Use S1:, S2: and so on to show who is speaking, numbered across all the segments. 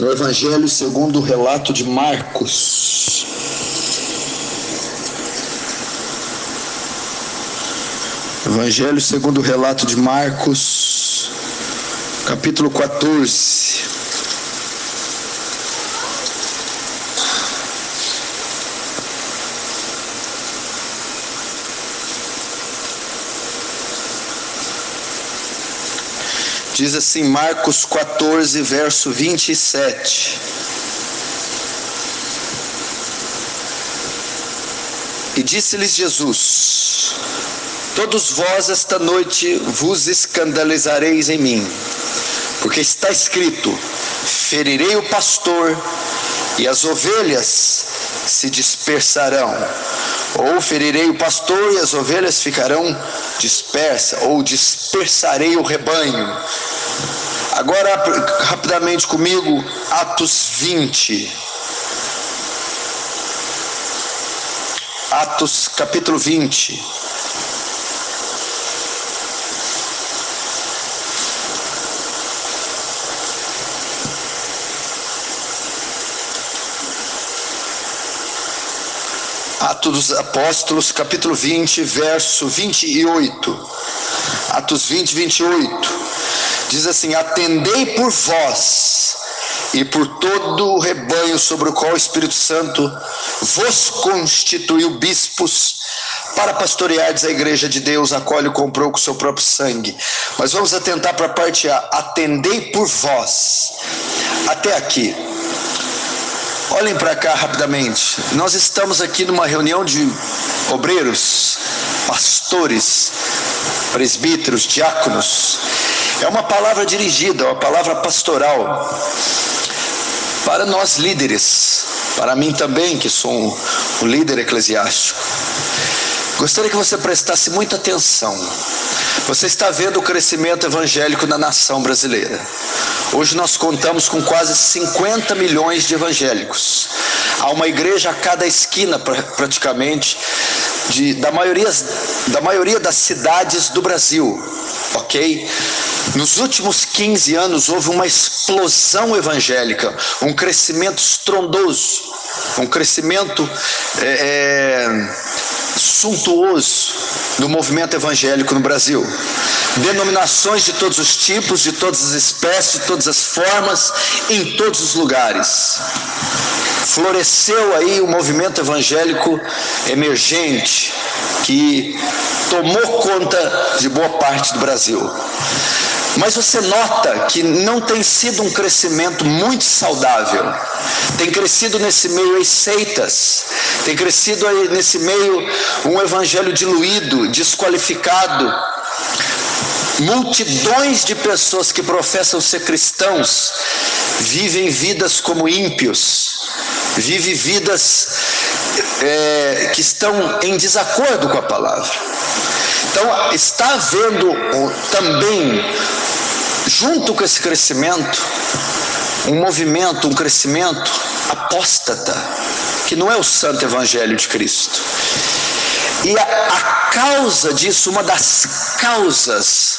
S1: no Evangelho segundo o relato de Marcos. Evangelho segundo o relato de Marcos, capítulo 14. Diz assim, Marcos 14, verso 27. E disse-lhes Jesus: Todos vós esta noite vos escandalizareis em mim, porque está escrito: Ferirei o pastor e as ovelhas se dispersarão. Ou ferirei o pastor e as ovelhas ficarão dispersas, ou dispersarei o rebanho. Agora, rapidamente comigo, Atos 20. Atos capítulo 20. Atos dos Apóstolos, capítulo 20, verso 28. Atos 20, 28. Diz assim: Atendei por vós e por todo o rebanho sobre o qual o Espírito Santo vos constituiu bispos para pastoreardes a igreja de Deus, a qual ele comprou com seu próprio sangue. Mas vamos atentar para a parte A: atendei por vós. Até aqui. Olhem para cá rapidamente. Nós estamos aqui numa reunião de obreiros, pastores, presbíteros, diáconos. É uma palavra dirigida, uma palavra pastoral para nós líderes, para mim também, que sou um, um líder eclesiástico. Gostaria que você prestasse muita atenção. Você está vendo o crescimento evangélico na nação brasileira. Hoje nós contamos com quase 50 milhões de evangélicos. Há uma igreja a cada esquina, praticamente, de, da, maioria, da maioria das cidades do Brasil, ok? Nos últimos 15 anos houve uma explosão evangélica, um crescimento estrondoso, um crescimento é, é, suntuoso do movimento evangélico no Brasil. Denominações de todos os tipos, de todas as espécies, de todas as formas, em todos os lugares. Floresceu aí o movimento evangélico emergente que tomou conta de boa parte do Brasil. Mas você nota que não tem sido um crescimento muito saudável. Tem crescido nesse meio as seitas, tem crescido nesse meio um evangelho diluído, desqualificado. Multidões de pessoas que professam ser cristãos vivem vidas como ímpios, vivem vidas é, que estão em desacordo com a palavra. Então, está havendo também, junto com esse crescimento, um movimento, um crescimento apóstata, que não é o santo evangelho de Cristo. E a, a causa disso, uma das causas,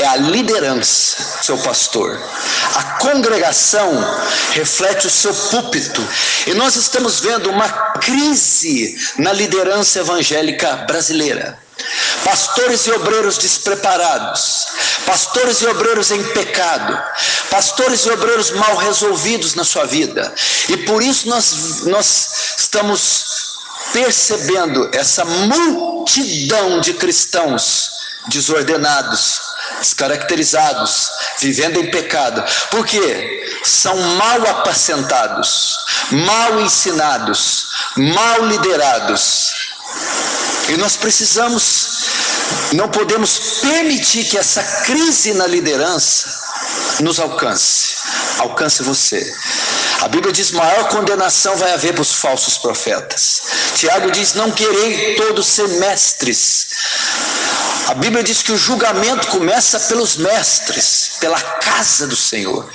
S1: é a liderança, seu pastor. A congregação reflete o seu púlpito. E nós estamos vendo uma crise na liderança evangélica brasileira. Pastores e obreiros despreparados, pastores e obreiros em pecado, pastores e obreiros mal resolvidos na sua vida. E por isso nós, nós estamos percebendo essa multidão de cristãos desordenados, descaracterizados, vivendo em pecado. Por quê? São mal apacentados, mal ensinados, mal liderados. E nós precisamos, não podemos permitir que essa crise na liderança nos alcance. Alcance você. A Bíblia diz: maior condenação vai haver para os falsos profetas. Tiago diz: não querei todos ser mestres. A Bíblia diz que o julgamento começa pelos mestres, pela casa do Senhor.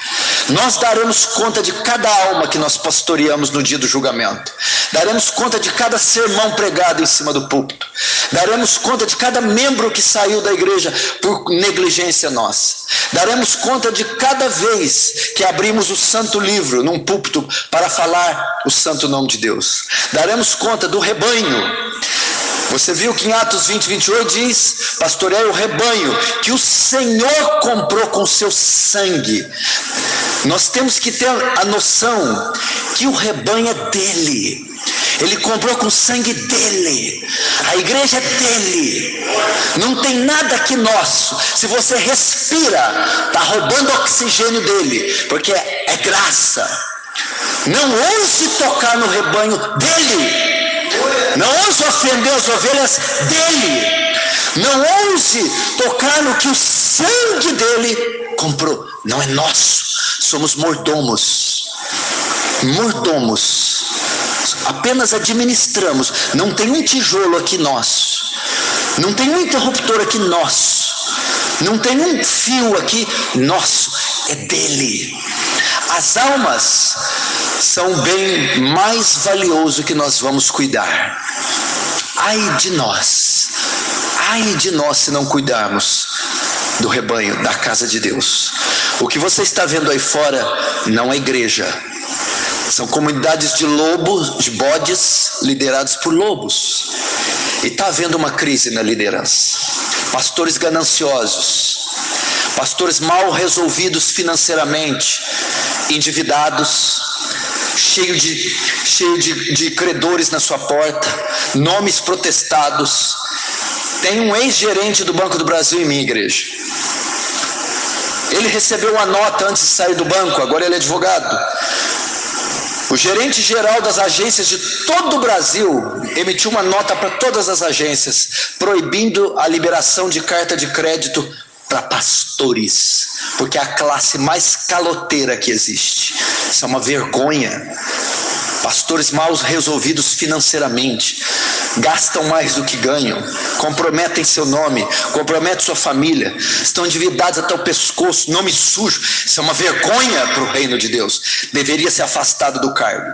S1: Nós daremos conta de cada alma que nós pastoreamos no dia do julgamento. Daremos conta de cada sermão pregado em cima do púlpito. Daremos conta de cada membro que saiu da igreja por negligência nossa. Daremos conta de cada vez que abrimos o santo livro num púlpito para falar o santo nome de Deus. Daremos conta do rebanho você viu que em Atos 20, 28 diz: Pastorei o rebanho que o Senhor comprou com seu sangue. Nós temos que ter a noção que o rebanho é dele. Ele comprou com o sangue dele. A igreja é dele. Não tem nada aqui nosso. Se você respira, está roubando oxigênio dele, porque é, é graça. Não ouse tocar no rebanho dele. Não ouse ofender as ovelhas dele. Não ouse tocar no que o sangue dele comprou. Não é nosso. Somos mordomos. Mordomos. Apenas administramos. Não tem um tijolo aqui nosso. Não tem um interruptor aqui nosso. Não tem um fio aqui nosso. É dele. As almas são o bem mais valioso que nós vamos cuidar. Ai de nós, ai de nós se não cuidarmos do rebanho, da casa de Deus. O que você está vendo aí fora não é igreja, são comunidades de lobos, de bodes, liderados por lobos. E está havendo uma crise na liderança. Pastores gananciosos, pastores mal resolvidos financeiramente, endividados, cheio de, cheio de, de credores na sua porta, nomes protestados. Tem um ex-gerente do Banco do Brasil em minha igreja. Ele recebeu uma nota antes de sair do banco, agora ele é advogado. O gerente geral das agências de todo o Brasil emitiu uma nota para todas as agências, proibindo a liberação de carta de crédito para pastores, porque é a classe mais caloteira que existe. Isso é uma vergonha. Pastores mal resolvidos financeiramente, gastam mais do que ganham, comprometem seu nome, comprometem sua família, estão endividados até o pescoço, nome sujo. Isso é uma vergonha para o reino de Deus. Deveria ser afastado do cargo.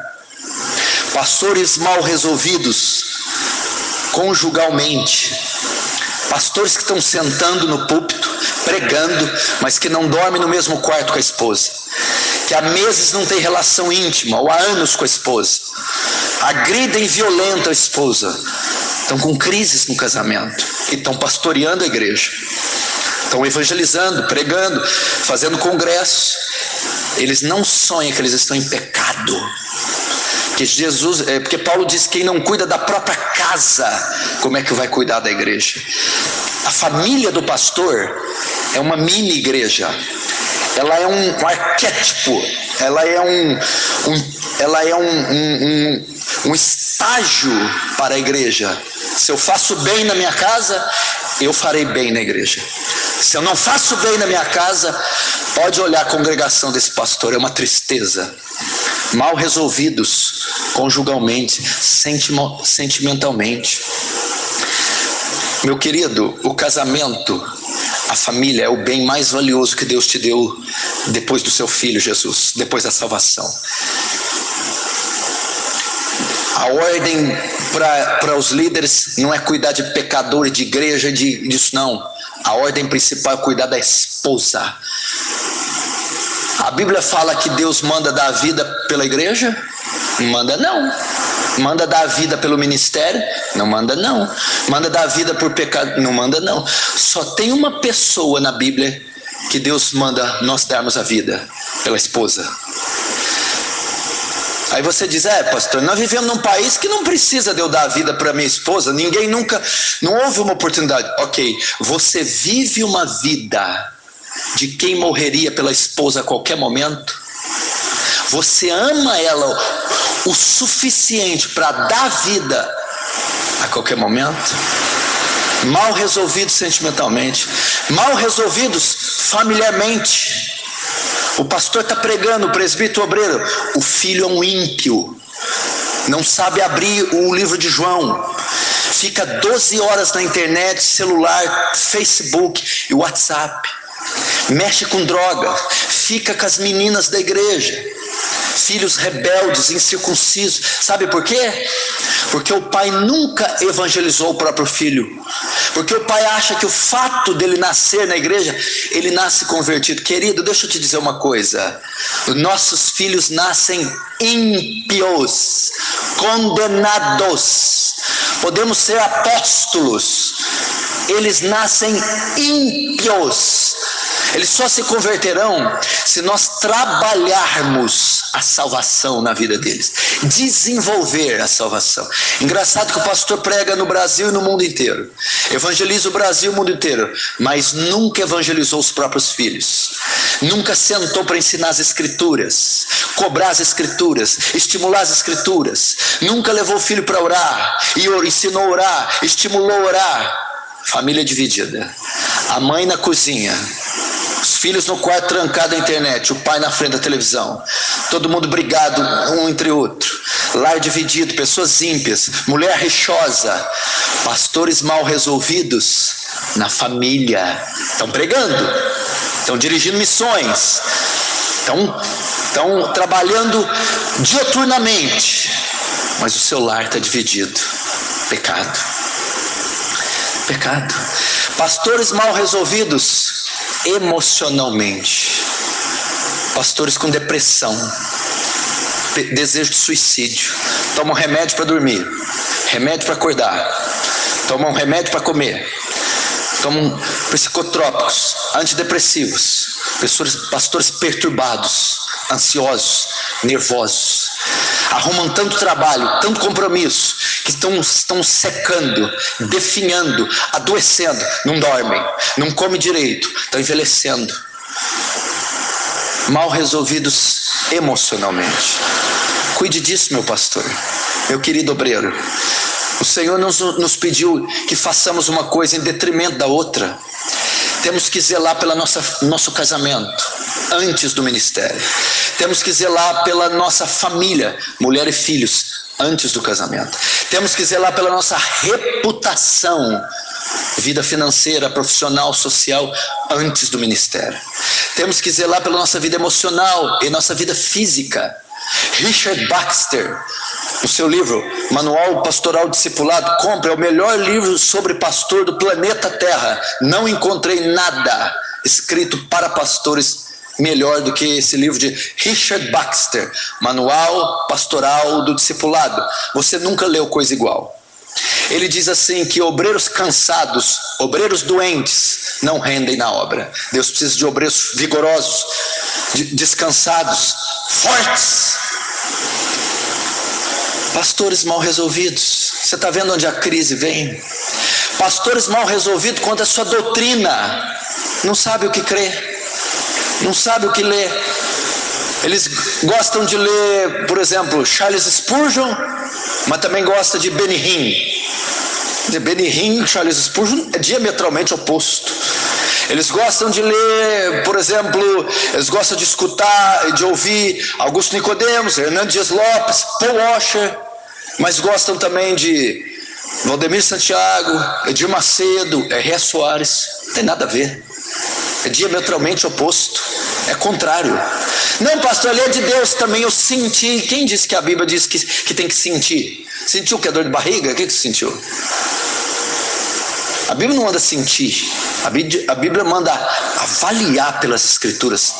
S1: Pastores mal resolvidos conjugalmente, pastores que estão sentando no púlpito, pregando, mas que não dormem no mesmo quarto com a esposa, que há meses não tem relação íntima, ou há anos com a esposa, agridem violenta a esposa, estão com crises no casamento e estão pastoreando a igreja, estão evangelizando, pregando, fazendo congresso. Eles não sonham que eles estão em pecado. Que Jesus, é, porque Paulo diz que quem não cuida da própria casa, como é que vai cuidar da igreja? A família do pastor é uma mini igreja. Ela é um, um arquétipo, ela é um, um ela é um, um, um estágio para a igreja. Se eu faço bem na minha casa, eu farei bem na igreja. Se eu não faço bem na minha casa, pode olhar a congregação desse pastor, é uma tristeza. Mal resolvidos conjugalmente, sentimentalmente. Meu querido, o casamento, a família é o bem mais valioso que Deus te deu depois do seu filho Jesus, depois da salvação. A ordem para os líderes não é cuidar de pecadores, de igreja, de, disso não. A ordem principal é cuidar da esposa. A Bíblia fala que Deus manda dar a vida pela igreja? Manda não. Manda dar a vida pelo ministério? Não manda não. Manda dar a vida por pecado? Não manda não. Só tem uma pessoa na Bíblia que Deus manda nós darmos a vida pela esposa. Aí você diz: É, pastor, nós vivemos num país que não precisa de eu dar a vida para minha esposa, ninguém nunca, não houve uma oportunidade. Ok, você vive uma vida de quem morreria pela esposa a qualquer momento? Você ama ela o suficiente para dar vida a qualquer momento? Mal resolvidos sentimentalmente, mal resolvidos familiarmente. O pastor está pregando, o presbítero obreiro, o filho é um ímpio, não sabe abrir o livro de João. fica 12 horas na internet, celular, Facebook e WhatsApp, mexe com droga, fica com as meninas da igreja, filhos rebeldes, incircuncisos. Sabe por quê? Porque o pai nunca evangelizou o próprio filho. Porque o pai acha que o fato dele nascer na igreja, ele nasce convertido. Querido, deixa eu te dizer uma coisa. Nossos filhos nascem ímpios, condenados. Podemos ser apóstolos. Eles nascem ímpios eles só se converterão se nós trabalharmos a salvação na vida deles, desenvolver a salvação. Engraçado que o pastor prega no Brasil e no mundo inteiro, evangeliza o Brasil e o mundo inteiro, mas nunca evangelizou os próprios filhos, nunca sentou para ensinar as escrituras, cobrar as escrituras, estimular as escrituras, nunca levou o filho para orar e ensinou a orar, estimulou a orar. Família dividida, a mãe na cozinha, filhos no quarto trancado à internet, o pai na frente da televisão, todo mundo brigado um entre outro, lar dividido, pessoas ímpias, mulher rixosa, pastores mal resolvidos na família, estão pregando, estão dirigindo missões, estão, estão trabalhando dioturnamente, mas o seu lar está dividido. Pecado. Pecado. Pastores mal resolvidos emocionalmente. Pastores com depressão, desejo de suicídio, tomam remédio para dormir, remédio para acordar, tomam remédio para comer, tomam psicotrópicos, antidepressivos, pastores, pastores perturbados, ansiosos, nervosos, arrumam tanto trabalho, tanto compromisso, que estão, estão secando, definhando, adoecendo, não dormem, não comem direito, estão envelhecendo, mal resolvidos emocionalmente. Cuide disso, meu pastor, meu querido obreiro. O Senhor nos, nos pediu que façamos uma coisa em detrimento da outra. Temos que zelar pelo nosso casamento antes do ministério. Temos que zelar pela nossa família, mulher e filhos, antes do casamento. Temos que zelar pela nossa reputação, vida financeira, profissional, social, antes do ministério. Temos que zelar pela nossa vida emocional e nossa vida física. Richard Baxter, o seu livro Manual Pastoral Discipulado, compre, é o melhor livro sobre pastor do planeta Terra. Não encontrei nada escrito para pastores melhor do que esse livro de Richard Baxter, Manual Pastoral do Discipulado. Você nunca leu coisa igual. Ele diz assim que obreiros cansados, obreiros doentes, não rendem na obra. Deus precisa de obreiros vigorosos, de, descansados, fortes. Pastores mal resolvidos. Você está vendo onde a crise vem? Pastores mal resolvidos quanto à sua doutrina. Não sabe o que crer não sabe o que ler. Eles gostam de ler, por exemplo, Charles Spurgeon, mas também gosta de Benny Hinn. Benny Hinn, Charles Spurgeon é diametralmente oposto. Eles gostam de ler, por exemplo, eles gostam de escutar, de ouvir Augusto Nicodemos, Hernandes Lopes, Paul Washer, mas gostam também de Valdemir Santiago, Edir Macedo, R. Soares. Não tem nada a ver é diametralmente oposto, é contrário. Não, pastor, ele é de Deus também, eu senti. Quem disse que a Bíblia diz que, que tem que sentir? Sentiu que é dor de barriga? O que, que sentiu? A Bíblia não manda sentir, a Bíblia, a Bíblia manda avaliar pelas Escrituras.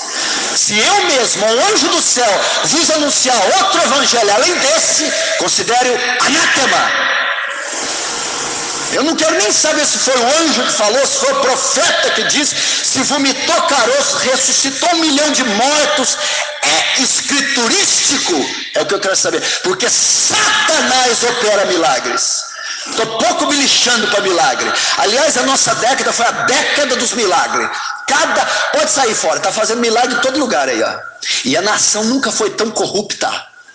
S1: Se eu mesmo, um anjo do céu, vos anunciar outro evangelho além desse, considere anátema. Eu não quero nem saber se foi o anjo que falou, se foi o profeta que disse, se vomitou caroço, ressuscitou um milhão de mortos. É escriturístico, é o que eu quero saber, porque Satanás opera milagres. Estou pouco me lixando para milagre. Aliás, a nossa década foi a década dos milagres. Cada. Pode sair fora, está fazendo milagre em todo lugar aí, ó. E a nação nunca foi tão corrupta,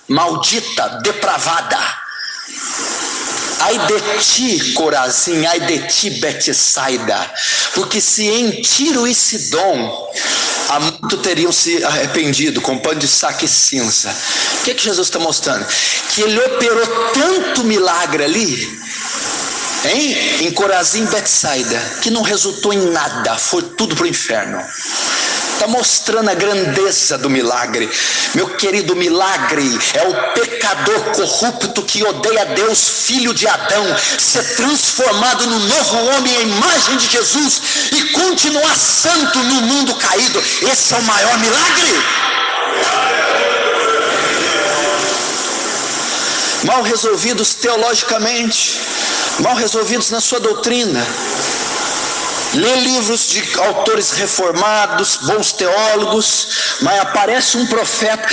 S1: maldita, depravada Ai de ti, Corazim, ai de ti, Betsaida, porque se em Tiro e Sidom há muito teriam se arrependido com pão de saque e cinza. O que, é que Jesus está mostrando? Que ele operou tanto milagre ali, Hein? Em Corazim Betsaida, que não resultou em nada, foi tudo para o inferno. Está mostrando a grandeza do milagre. Meu querido, milagre é o pecador corrupto que odeia Deus, filho de Adão, ser transformado no novo homem, a imagem de Jesus e continuar santo no mundo caído. Esse é o maior milagre. Mal resolvidos teologicamente, mal resolvidos na sua doutrina lê livros de autores reformados, bons teólogos, mas aparece um profeta.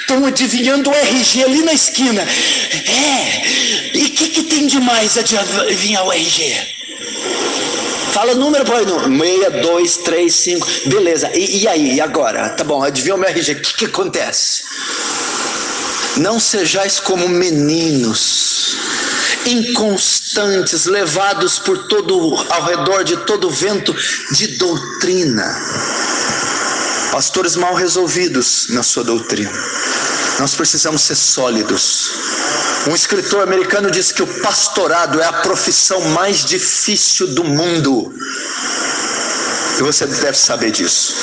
S1: Estão adivinhando o RG ali na esquina. É, e o que, que tem de mais adivinhar o RG? Fala número para número. 6, 2, 3, 5. Beleza. E, e, aí? E agora? Tá bom, adivinha o meu RG. O que, que acontece? Não sejais como meninos inconstantes, levados por todo ao redor de todo vento de doutrina. Pastores mal resolvidos na sua doutrina. Nós precisamos ser sólidos. Um escritor americano disse que o pastorado é a profissão mais difícil do mundo. E você deve saber disso.